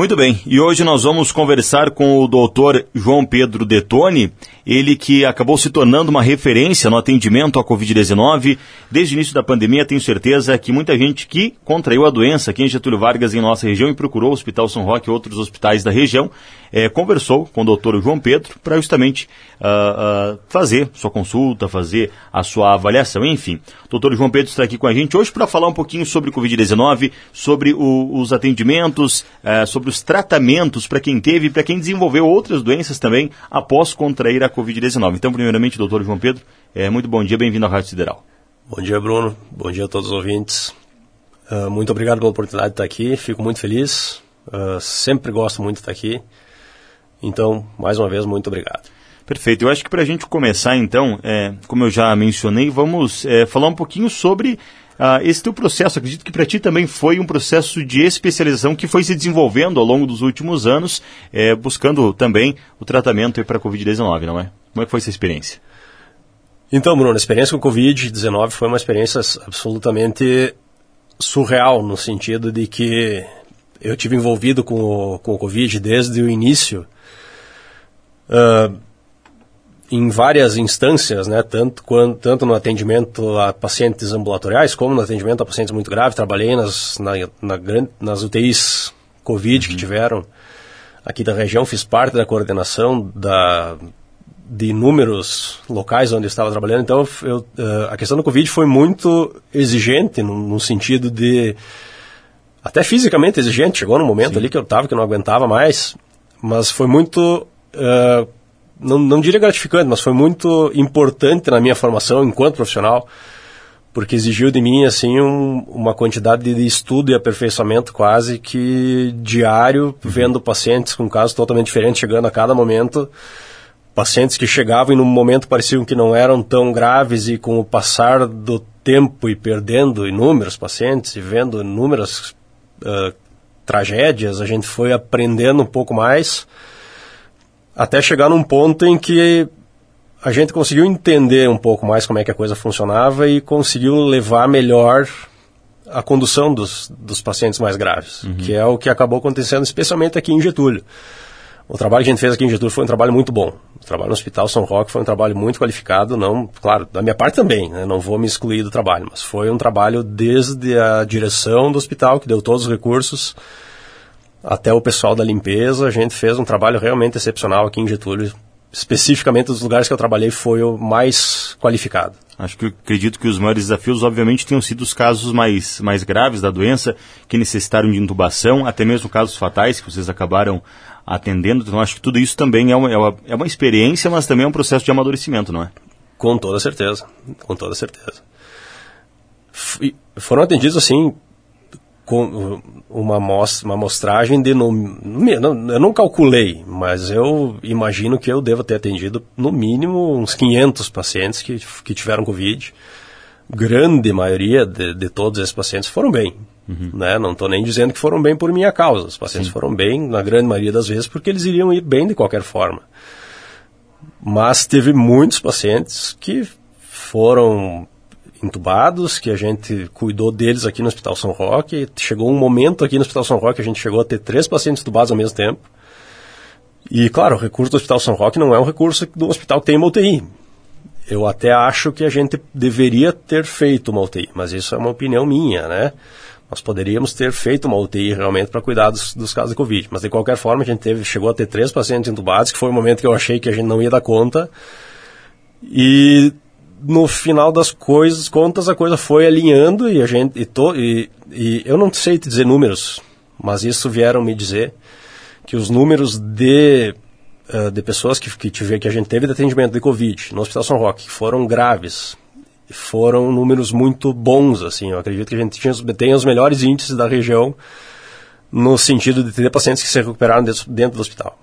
Muito bem, e hoje nós vamos conversar com o doutor João Pedro Detone, ele que acabou se tornando uma referência no atendimento à Covid-19. Desde o início da pandemia, tenho certeza que muita gente que contraiu a doença aqui em Getúlio Vargas, em nossa região, e procurou o Hospital São Roque e outros hospitais da região, é, conversou com o doutor João Pedro para justamente uh, uh, fazer sua consulta, fazer a sua avaliação, enfim. O doutor João Pedro está aqui com a gente hoje para falar um pouquinho sobre Covid-19, sobre o, os atendimentos, uh, sobre os tratamentos para quem teve e para quem desenvolveu outras doenças também após contrair a Covid-19. Então, primeiramente, doutor João Pedro, é, muito bom dia, bem-vindo à Rádio Sideral. Bom dia, Bruno. Bom dia a todos os ouvintes. Uh, muito obrigado pela oportunidade de estar aqui, fico muito feliz. Uh, sempre gosto muito de estar aqui. Então, mais uma vez, muito obrigado. Perfeito. Eu acho que para a gente começar, então, é, como eu já mencionei, vamos é, falar um pouquinho sobre Uh, esse teu processo, acredito que para ti também foi um processo de especialização que foi se desenvolvendo ao longo dos últimos anos, é, buscando também o tratamento para a Covid-19, não é? Como é que foi essa experiência? Então, Bruno, a experiência com a Covid-19 foi uma experiência absolutamente surreal, no sentido de que eu tive envolvido com o, com o Covid desde o início. Uh, em várias instâncias, né, tanto, quanto, tanto no atendimento a pacientes ambulatoriais, como no atendimento a pacientes muito graves. Trabalhei nas, na, na, nas UTIs Covid uhum. que tiveram aqui da região, fiz parte da coordenação da, de inúmeros locais onde eu estava trabalhando. Então, eu, uh, a questão do Covid foi muito exigente, no, no, sentido de. até fisicamente exigente. Chegou num momento Sim. ali que eu estava, que não aguentava mais, mas foi muito. Uh, não, não diria gratificante, mas foi muito importante na minha formação enquanto profissional, porque exigiu de mim assim um, uma quantidade de estudo e aperfeiçoamento quase que diário, uhum. vendo pacientes com casos totalmente diferentes chegando a cada momento, pacientes que chegavam e num momento pareciam que não eram tão graves e com o passar do tempo e perdendo inúmeros pacientes e vendo inúmeras uh, tragédias, a gente foi aprendendo um pouco mais até chegar num ponto em que a gente conseguiu entender um pouco mais como é que a coisa funcionava e conseguiu levar melhor a condução dos, dos pacientes mais graves, uhum. que é o que acabou acontecendo especialmente aqui em Getúlio. O trabalho que a gente fez aqui em Getúlio foi um trabalho muito bom. O trabalho no Hospital São Roque foi um trabalho muito qualificado, não, claro, da minha parte também, né, não vou me excluir do trabalho, mas foi um trabalho desde a direção do hospital, que deu todos os recursos, até o pessoal da limpeza. A gente fez um trabalho realmente excepcional aqui em Getúlio. Especificamente dos lugares que eu trabalhei foi o mais qualificado. Acho que acredito que os maiores desafios, obviamente, tenham sido os casos mais, mais graves da doença, que necessitaram de intubação, até mesmo casos fatais que vocês acabaram atendendo. Então, acho que tudo isso também é uma, é uma, é uma experiência, mas também é um processo de amadurecimento, não é? Com toda certeza, com toda certeza. F foram atendidos, assim, uma, amostra, uma amostragem de. No, eu não calculei, mas eu imagino que eu devo ter atendido no mínimo uns 500 pacientes que, que tiveram Covid. Grande maioria de, de todos esses pacientes foram bem. Uhum. Né? Não estou nem dizendo que foram bem por minha causa. Os pacientes Sim. foram bem, na grande maioria das vezes, porque eles iriam ir bem de qualquer forma. Mas teve muitos pacientes que foram intubados, que a gente cuidou deles aqui no Hospital São Roque. Chegou um momento aqui no Hospital São Roque, a gente chegou a ter três pacientes intubados ao mesmo tempo. E, claro, o recurso do Hospital São Roque não é um recurso do hospital que tem uma UTI. Eu até acho que a gente deveria ter feito uma UTI, mas isso é uma opinião minha, né? Nós poderíamos ter feito uma UTI realmente para cuidar dos, dos, casos de Covid. Mas, de qualquer forma, a gente teve, chegou a ter três pacientes intubados, que foi o momento que eu achei que a gente não ia dar conta. E no final das coisas, contas, a coisa foi alinhando e a gente e, to, e, e eu não sei te dizer números, mas isso vieram me dizer que os números de uh, de pessoas que que, tive, que a gente teve de atendimento de covid no Hospital São Roque que foram graves. Foram números muito bons assim. Eu acredito que a gente tinha, tem os melhores índices da região no sentido de ter pacientes que se recuperaram dentro, dentro do hospital.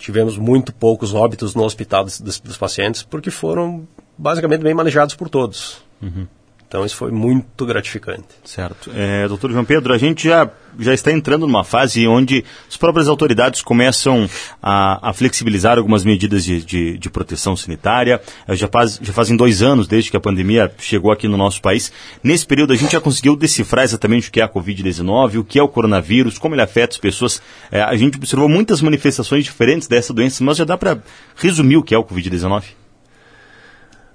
Tivemos muito poucos óbitos no hospital dos, dos, dos pacientes porque foram basicamente bem manejados por todos. Uhum. Então isso foi muito gratificante. Certo. É, doutor João Pedro, a gente já, já está entrando numa fase onde as próprias autoridades começam a, a flexibilizar algumas medidas de, de, de proteção sanitária. É, já, faz, já fazem dois anos desde que a pandemia chegou aqui no nosso país. Nesse período a gente já conseguiu decifrar exatamente o que é a Covid-19, o que é o coronavírus, como ele afeta as pessoas. É, a gente observou muitas manifestações diferentes dessa doença, mas já dá para resumir o que é o Covid-19?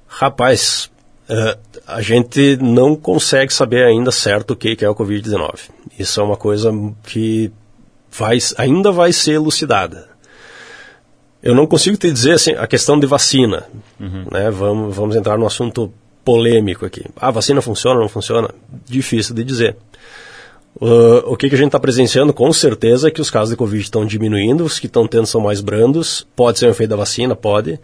Rapaz, Uh, a gente não consegue saber ainda certo o que, que é o Covid-19. Isso é uma coisa que vai, ainda vai ser elucidada. Eu não consigo te dizer assim, a questão de vacina. Uhum. Né? Vamos, vamos entrar no assunto polêmico aqui. Ah, a vacina funciona ou não funciona? Difícil de dizer. Uh, o que, que a gente está presenciando, com certeza, é que os casos de Covid estão diminuindo, os que estão tendo são mais brandos. Pode ser um efeito da vacina, pode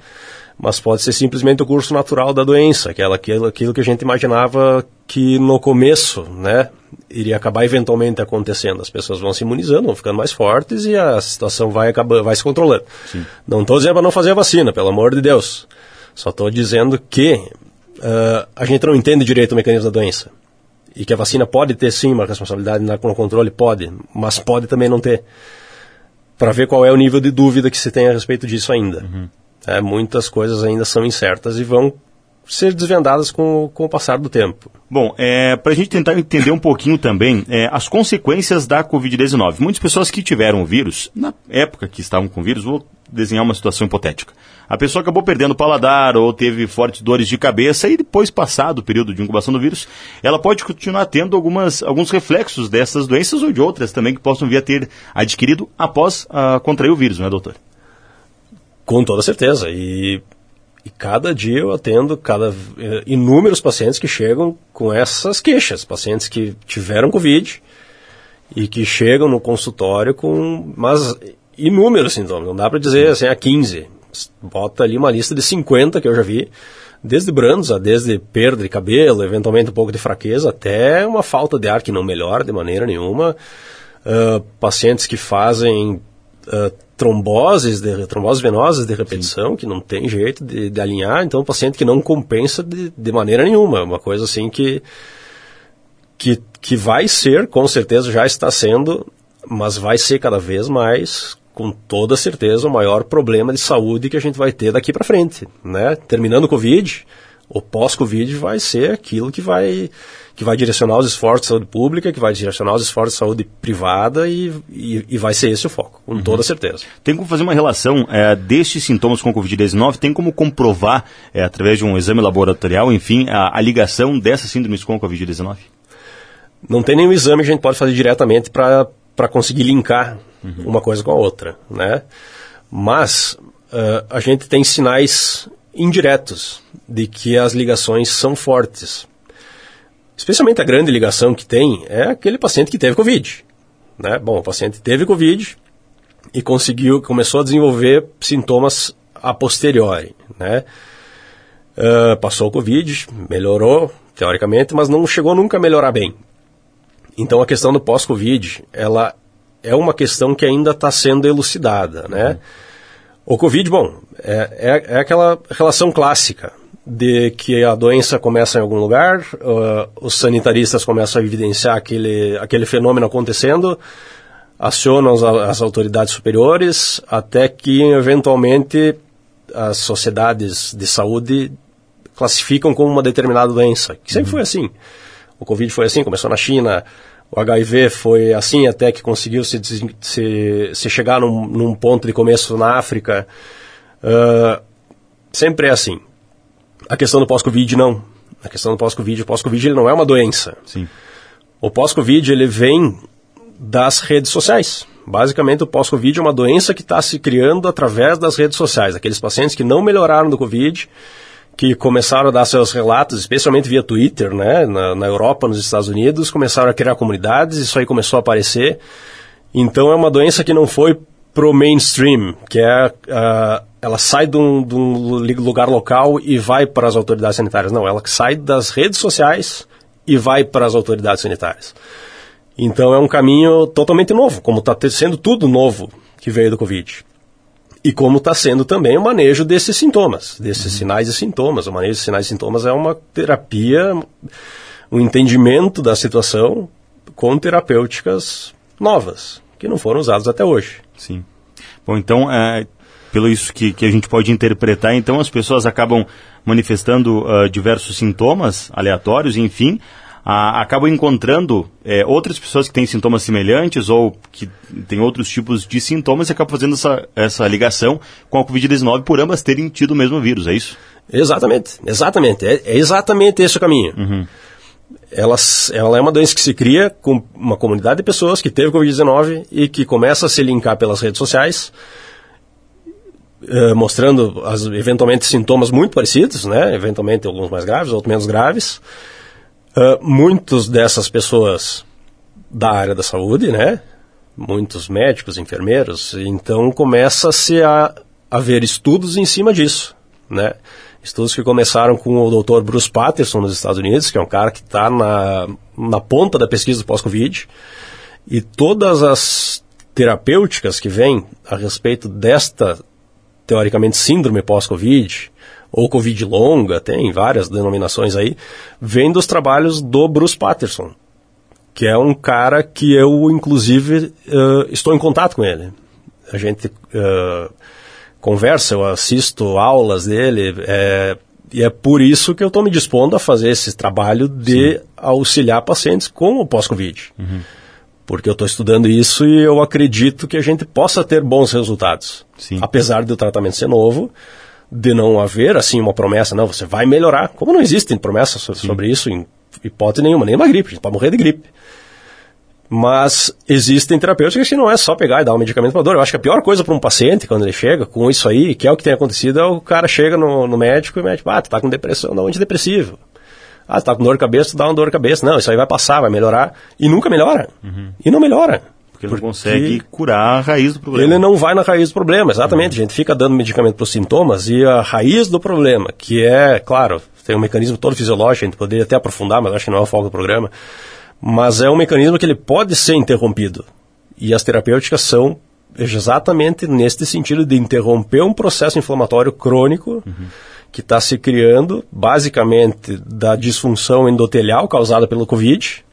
mas pode ser simplesmente o curso natural da doença, aquela, aquilo, aquilo que a gente imaginava que no começo, né, iria acabar eventualmente acontecendo. As pessoas vão se imunizando, vão ficando mais fortes e a situação vai, acabar, vai se controlando. Sim. Não estou dizendo para não fazer a vacina, pelo amor de Deus. Só estou dizendo que uh, a gente não entende direito o mecanismo da doença. E que a vacina pode ter sim uma responsabilidade no controle, pode, mas pode também não ter. Para ver qual é o nível de dúvida que se tem a respeito disso ainda. Uhum. É, muitas coisas ainda são incertas e vão ser desvendadas com, com o passar do tempo. Bom, é, para a gente tentar entender um pouquinho também é, as consequências da Covid-19. Muitas pessoas que tiveram o vírus, na época que estavam com o vírus, vou desenhar uma situação hipotética. A pessoa acabou perdendo o paladar ou teve fortes dores de cabeça e depois, passado o período de incubação do vírus, ela pode continuar tendo algumas, alguns reflexos dessas doenças ou de outras também que possam vir a ter adquirido após uh, contrair o vírus, não é, doutor? Com toda certeza. E, e cada dia eu atendo cada, eh, inúmeros pacientes que chegam com essas queixas. Pacientes que tiveram Covid e que chegam no consultório com mas inúmeros sintomas. Não dá para dizer assim, a 15. Bota ali uma lista de 50 que eu já vi. Desde brandos, desde perda de cabelo, eventualmente um pouco de fraqueza, até uma falta de ar que não melhora de maneira nenhuma. Uh, pacientes que fazem uh, tromboses, de, tromboses venosas de repetição, Sim. que não tem jeito de, de, alinhar, então o paciente que não compensa de, de maneira nenhuma, uma coisa assim que, que, que vai ser, com certeza já está sendo, mas vai ser cada vez mais, com toda certeza, o maior problema de saúde que a gente vai ter daqui para frente, né? Terminando o Covid, o pós-Covid vai ser aquilo que vai que vai direcionar os esforços de saúde pública, que vai direcionar os esforços de saúde privada e, e, e vai ser esse o foco, com uhum. toda certeza. Tem como fazer uma relação é, destes sintomas com Covid-19, tem como comprovar, é, através de um exame laboratorial, enfim, a, a ligação dessas síndromes com a Covid-19? Não tem nenhum exame que a gente pode fazer diretamente para conseguir linkar uhum. uma coisa com a outra, né? Mas uh, a gente tem sinais indiretos de que as ligações são fortes. Especialmente a grande ligação que tem é aquele paciente que teve Covid. Né? Bom, o paciente teve Covid e conseguiu, começou a desenvolver sintomas a posteriori. Né? Uh, passou o Covid, melhorou, teoricamente, mas não chegou nunca a melhorar bem. Então a questão do pós-Covid, ela é uma questão que ainda está sendo elucidada, né? Uhum. O Covid, bom, é, é, é, aquela relação clássica de que a doença começa em algum lugar, uh, os sanitaristas começam a evidenciar aquele, aquele fenômeno acontecendo, acionam as, as autoridades superiores, até que eventualmente as sociedades de saúde classificam como uma determinada doença, que sempre uhum. foi assim. O Covid foi assim, começou na China, o HIV foi assim até que conseguiu se, se, se chegar num, num, ponto de começo na África. Uh, sempre é assim. A questão do pós-Covid não. A questão do pós-Covid, o pós-Covid ele não é uma doença. Sim. O pós-Covid ele vem das redes sociais. Basicamente, o pós-Covid é uma doença que está se criando através das redes sociais. Aqueles pacientes que não melhoraram do Covid, que começaram a dar seus relatos, especialmente via Twitter, né, na, na Europa, nos Estados Unidos, começaram a criar comunidades, isso aí começou a aparecer. Então, é uma doença que não foi pro mainstream, que é uh, ela sai de um, de um, lugar local e vai para as autoridades sanitárias. Não, ela sai das redes sociais e vai para as autoridades sanitárias. Então é um caminho totalmente novo, como está sendo tudo novo que veio do Covid. e como está sendo também o manejo desses sintomas, desses uhum. sinais e sintomas. O manejo de sinais e sintomas é uma terapia, um entendimento da situação com terapêuticas novas, que não foram usadas até hoje. Sim. Bom, então, é, pelo isso que, que a gente pode interpretar, então as pessoas acabam manifestando uh, diversos sintomas aleatórios, enfim, a, acabam encontrando é, outras pessoas que têm sintomas semelhantes ou que têm outros tipos de sintomas e acabam fazendo essa, essa ligação com a Covid-19 por ambas terem tido o mesmo vírus, é isso? Exatamente, exatamente. É, é exatamente esse o caminho. Uhum. Ela, ela é uma doença que se cria com uma comunidade de pessoas que teve Covid-19 e que começa a se linkar pelas redes sociais, uh, mostrando as, eventualmente sintomas muito parecidos, né? eventualmente alguns mais graves, outros menos graves. Uh, muitos dessas pessoas da área da saúde, né? Muitos médicos, enfermeiros, então começa-se a haver estudos em cima disso, né? Estudos que começaram com o Dr. Bruce Patterson nos Estados Unidos, que é um cara que está na, na ponta da pesquisa do pós-Covid, e todas as terapêuticas que vêm a respeito desta, teoricamente, síndrome pós-Covid, ou Covid longa, tem várias denominações aí, vem dos trabalhos do Bruce Patterson, que é um cara que eu, inclusive, uh, estou em contato com ele. A gente uh, conversa, eu assisto aulas dele, é, e é por isso que eu estou me dispondo a fazer esse trabalho de Sim. auxiliar pacientes com o pós-Covid. Uhum. Porque eu estou estudando isso e eu acredito que a gente possa ter bons resultados. Sim. Apesar do tratamento ser novo, de não haver assim uma promessa, não, você vai melhorar. Como não existem promessas sobre isso em hipótese nenhuma, nem uma gripe, a gente pode morrer de gripe. Mas existem terapêuticas que não é só pegar e dar um medicamento para dor. Eu acho que a pior coisa para um paciente, quando ele chega com isso aí, que é o que tem acontecido, é o cara chega no, no médico e o médico, ah, tu tá com depressão, dá um antidepressivo. Ah, tu tá com dor de cabeça, dá uma dor de cabeça. Não, isso aí vai passar, vai melhorar. E nunca melhora. Uhum. E não melhora. Porque ele não consegue curar a raiz do problema. Ele não vai na raiz do problema, exatamente. Uhum. A gente fica dando medicamento para os sintomas e a raiz do problema, que é, claro, tem um mecanismo todo fisiológico, a gente poderia até aprofundar, mas acho que não é o foco do programa. Mas é um mecanismo que ele pode ser interrompido. E as terapêuticas são exatamente neste sentido de interromper um processo inflamatório crônico uhum. que está se criando, basicamente, da disfunção endotelial causada pelo Covid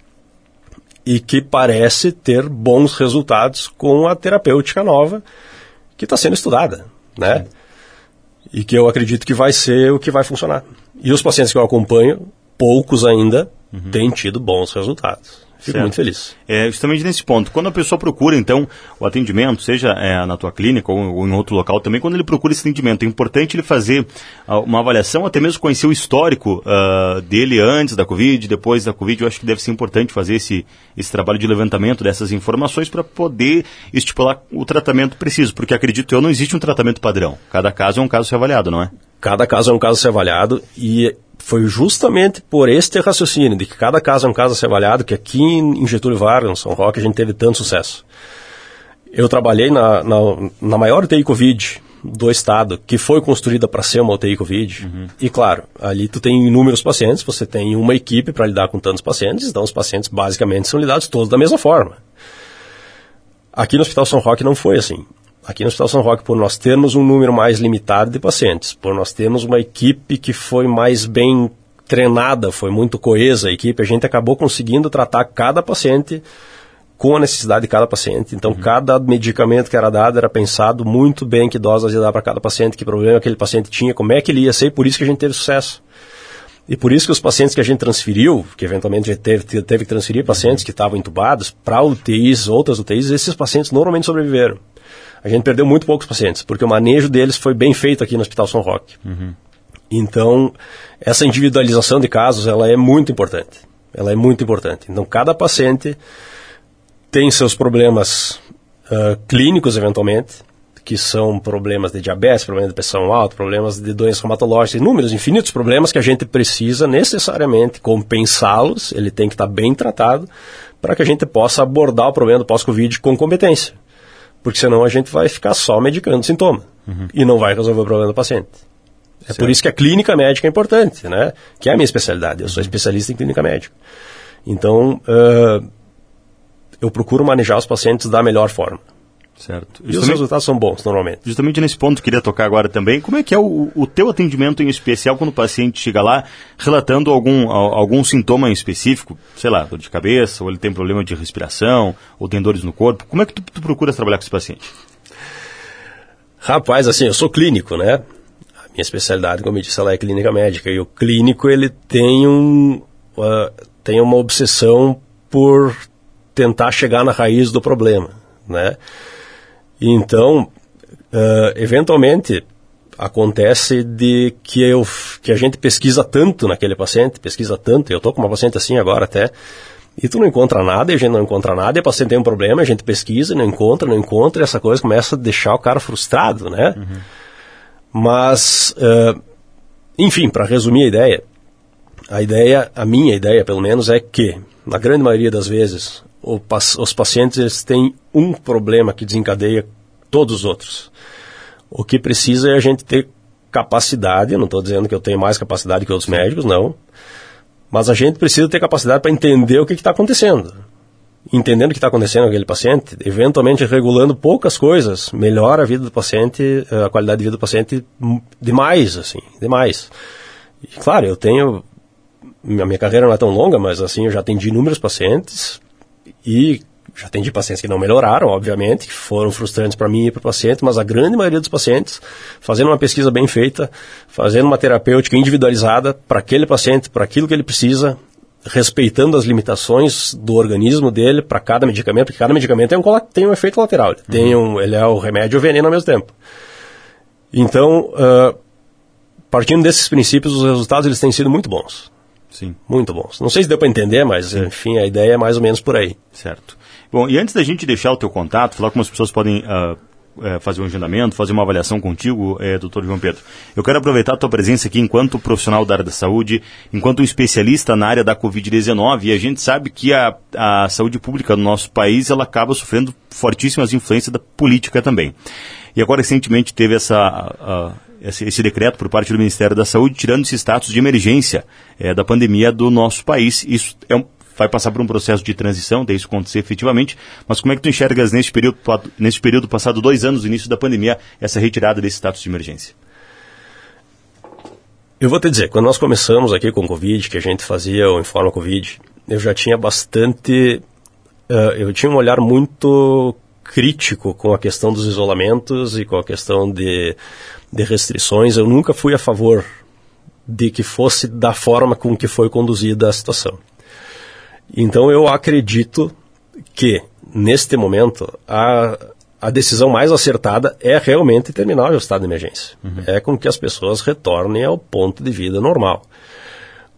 e que parece ter bons resultados com a terapêutica nova que está sendo estudada, né? E que eu acredito que vai ser o que vai funcionar. E os pacientes que eu acompanho, poucos ainda, uhum. têm tido bons resultados. Fico certo. muito feliz. É justamente nesse ponto. Quando a pessoa procura, então, o atendimento, seja é, na tua clínica ou, ou, em outro local também, quando ele procura esse atendimento, é importante ele fazer uh, uma avaliação, até mesmo conhecer o histórico uh, dele antes da Covid, depois da Covid. Eu acho que deve ser importante fazer esse, esse trabalho de levantamento dessas informações para poder estipular o tratamento preciso, porque acredito eu, não existe um tratamento padrão. Cada caso é um caso a ser avaliado, não é? Cada caso é um caso a ser avaliado e foi justamente por este raciocínio de que cada caso é um caso a ser avaliado que aqui em Getúlio Vargas, São Roque, a gente teve tanto sucesso. Eu trabalhei na, na, na maior UTI Covid do estado, que foi construída para ser uma UTI Covid. Uhum. E claro, ali tu tem inúmeros pacientes, você tem uma equipe para lidar com tantos pacientes, então os pacientes basicamente são lidados todos da mesma forma. Aqui no Hospital São Roque não foi assim. Aqui no Hospital São Roque, por nós termos um número mais limitado de pacientes, por nós termos uma equipe que foi mais bem treinada, foi muito coesa a equipe, a gente acabou conseguindo tratar cada paciente com a necessidade de cada paciente. Então, uhum. cada medicamento que era dado era pensado muito bem que doses ia dar para cada paciente, que problema aquele paciente tinha, como é que ele ia ser, e por isso que a gente teve sucesso. E por isso que os pacientes que a gente transferiu, que eventualmente a gente teve, teve que transferir pacientes que estavam entubados para UTIs, outras UTIs, esses pacientes normalmente sobreviveram a gente perdeu muito poucos pacientes, porque o manejo deles foi bem feito aqui no Hospital São Roque. Uhum. Então, essa individualização de casos, ela é muito importante. Ela é muito importante. Então, cada paciente tem seus problemas uh, clínicos, eventualmente, que são problemas de diabetes, problemas de pressão alta, problemas de doenças reumatológicas, inúmeros, infinitos problemas que a gente precisa necessariamente compensá-los, ele tem que estar bem tratado, para que a gente possa abordar o problema do pós-Covid com competência. Porque senão a gente vai ficar só medicando o sintoma uhum. e não vai resolver o problema do paciente. É certo. por isso que a clínica médica é importante, né? Que é a minha especialidade. Eu sou especialista em clínica médica. Então, uh, eu procuro manejar os pacientes da melhor forma. Certo. E os resultados são bons, normalmente. Justamente nesse ponto eu queria tocar agora também. Como é que é o, o teu atendimento em especial quando o paciente chega lá relatando algum, algum sintoma em específico? Sei lá, dor de cabeça, ou ele tem problema de respiração, ou tem dores no corpo. Como é que tu, tu procuras trabalhar com esse paciente? Rapaz, assim, eu sou clínico, né? A minha especialidade, como eu disse, ela é clínica médica. E o clínico, ele tem, um, uh, tem uma obsessão por tentar chegar na raiz do problema, né? Então, uh, eventualmente, acontece de que, eu, que a gente pesquisa tanto naquele paciente, pesquisa tanto, eu estou com uma paciente assim agora até, e tu não encontra nada, e a gente não encontra nada, e a paciente tem um problema, a gente pesquisa, não encontra, não encontra, e essa coisa começa a deixar o cara frustrado, né? Uhum. Mas, uh, enfim, para resumir a ideia, a ideia, a minha ideia pelo menos, é que, na grande maioria das vezes, os pacientes têm um problema que desencadeia todos os outros. O que precisa é a gente ter capacidade, eu não estou dizendo que eu tenho mais capacidade que outros médicos, não, mas a gente precisa ter capacidade para entender o que está acontecendo. Entendendo o que está acontecendo com aquele paciente, eventualmente regulando poucas coisas, melhora a vida do paciente, a qualidade de vida do paciente demais, assim, demais. E, claro, eu tenho, a minha carreira não é tão longa, mas assim, eu já atendi inúmeros pacientes, e já atendi pacientes que não melhoraram, obviamente, que foram frustrantes para mim e para o paciente, mas a grande maioria dos pacientes, fazendo uma pesquisa bem feita, fazendo uma terapêutica individualizada para aquele paciente, para aquilo que ele precisa, respeitando as limitações do organismo dele para cada medicamento, porque cada medicamento tem um, tem um efeito lateral, ele, uhum. tem um, ele é o remédio e o veneno ao mesmo tempo. Então, uh, partindo desses princípios, os resultados eles têm sido muito bons. Sim. Muito bons. Não sei se deu para entender, mas Sim. enfim, a ideia é mais ou menos por aí. Certo. Bom, e antes da gente deixar o teu contato, falar como as pessoas podem uh, fazer um agendamento, fazer uma avaliação contigo, é, doutor João Pedro. Eu quero aproveitar a tua presença aqui enquanto profissional da área da saúde, enquanto um especialista na área da Covid-19, e a gente sabe que a, a saúde pública do nosso país, ela acaba sofrendo fortíssimas influências da política também. E agora, recentemente, teve essa... esse, esse, decreto por parte do Ministério da Saúde, tirando esse status de emergência é, da pandemia do nosso país. Isso é um, vai passar por um processo de transição, até isso acontecer efetivamente. Mas como é que tu enxergas nesse período, nesse período passado dois anos, início da pandemia, essa retirada desse status de emergência? Eu vou te dizer, quando nós começamos aqui com o Covid, que a gente fazia o Informa Covid, eu já tinha bastante. Uh, eu tinha um olhar muito crítico com a questão dos isolamentos e com a questão de de restrições, eu nunca fui a favor de que fosse da forma com que foi conduzida a situação. Então eu acredito que, neste momento, a, a decisão mais acertada é realmente terminar o estado de emergência. Uhum. É com que as pessoas retornem ao ponto de vida normal.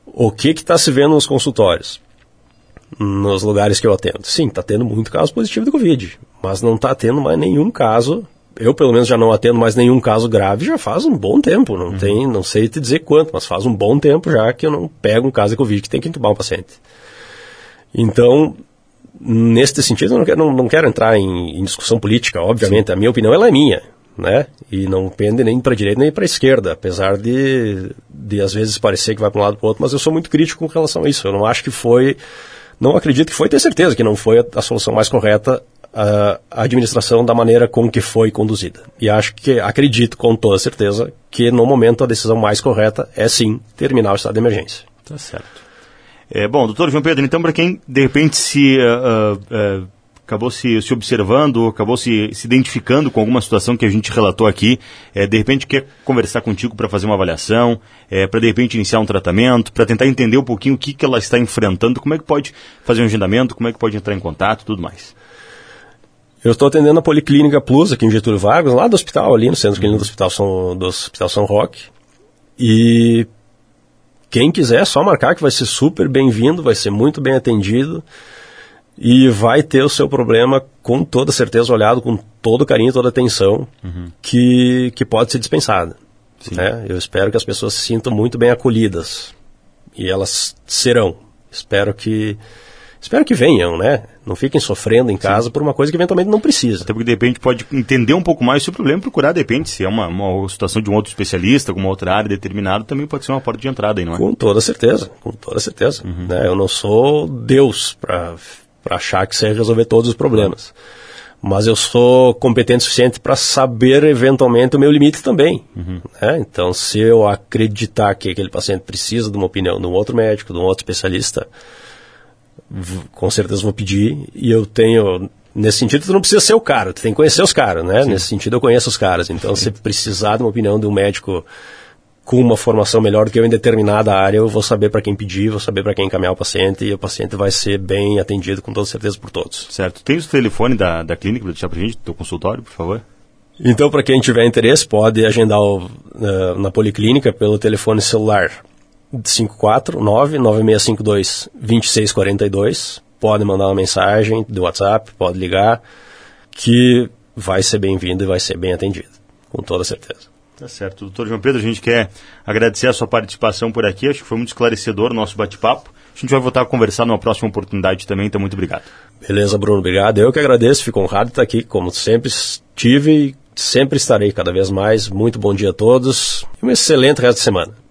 O que está se vendo nos consultórios? Nos lugares que eu atendo? Sim, está tendo muito caso positivo de Covid, mas não está tendo mais nenhum caso eu pelo menos já não atendo mais nenhum caso grave já faz um bom tempo. Não uhum. tem, não sei te dizer quanto, mas faz um bom tempo já que eu não pego um caso de Covid que tem que entubar um paciente. Então, neste sentido, eu não quero, não, não quero entrar em, em, discussão política, obviamente. Sim. A minha opinião ela é minha, né? E não pende nem para a direita nem para a esquerda, apesar de, de às vezes parecer que vai para um lado para o outro, mas eu sou muito crítico com relação a isso. Eu não acho que foi, não acredito que foi, ter certeza que não foi a, a solução mais correta a administração da maneira com que foi conduzida. E acho que, acredito com toda certeza, que no momento a decisão mais correta é sim terminar o estado de emergência. Tá certo. É, bom, doutor João Pedro, então para quem de repente se uh, uh, acabou se, se observando, acabou se, se identificando com alguma situação que a gente relatou aqui, é, de repente quer conversar contigo para fazer uma avaliação, é, para de repente iniciar um tratamento, para tentar entender um pouquinho o que, que ela está enfrentando, como é que pode fazer um agendamento, como é que pode entrar em contato, tudo mais. Eu estou atendendo a Policlínica Plus aqui em Getúlio Vargas, lá do hospital, ali no centro clínico do Hospital São, do Hospital São Roque. E quem quiser, é só marcar que vai ser super bem-vindo, vai ser muito bem atendido e vai ter o seu problema com toda certeza olhado, com todo carinho, toda atenção uhum. que, que pode ser dispensada. Né? Eu espero que as pessoas se sintam muito bem acolhidas e elas serão. Espero que espero que venham, né? Não fiquem sofrendo em casa Sim. por uma coisa que eventualmente não precisa. Até porque de repente pode entender um pouco mais o seu problema procurar, de repente, se é uma, uma situação de um outro especialista, alguma outra área determinada, também pode ser uma porta de entrada aí, não é? Com toda certeza, com toda certeza. Uhum. Né? Eu não sou Deus para achar que você resolver todos os problemas. mas eu sou competente o suficiente para saber eventualmente o meu limite também. Uhum. Né? Então, se eu acreditar que aquele paciente precisa de uma opinião de um outro médico, de um outro especialista, com certeza vou pedir. E eu tenho, nesse sentido, tu não precisa ser o cara, tu tem que conhecer os caras, né? Sim. Nesse sentido, eu conheço os caras. Então, Sim. se precisar de uma opinião de um médico com uma formação melhor do que eu em determinada área, eu vou saber para quem pedir, vou saber para quem encaminhar o paciente e o paciente vai ser bem atendido com toda certeza por todos. Certo. Tem o telefone da, da clínica para deixar para gente, do teu consultório, por favor? Então, para quem tiver interesse, pode agendar o, uh, na policlínica pelo telefone celular 549-9652-2642. Pode mandar uma mensagem do WhatsApp, pode ligar, que vai ser bem-vindo e vai ser bem atendido, com toda certeza. Tá certo. Doutor João Pedro, a gente quer agradecer a sua participação por aqui. Acho que foi muito esclarecedor o nosso bate-papo. A gente vai voltar a conversar numa próxima oportunidade também, então muito obrigado. Beleza, Bruno, obrigado. Eu que agradeço, fico honrado de estar aqui, como sempre estive e sempre estarei cada vez mais. Muito bom dia a todos e um excelente resto de semana.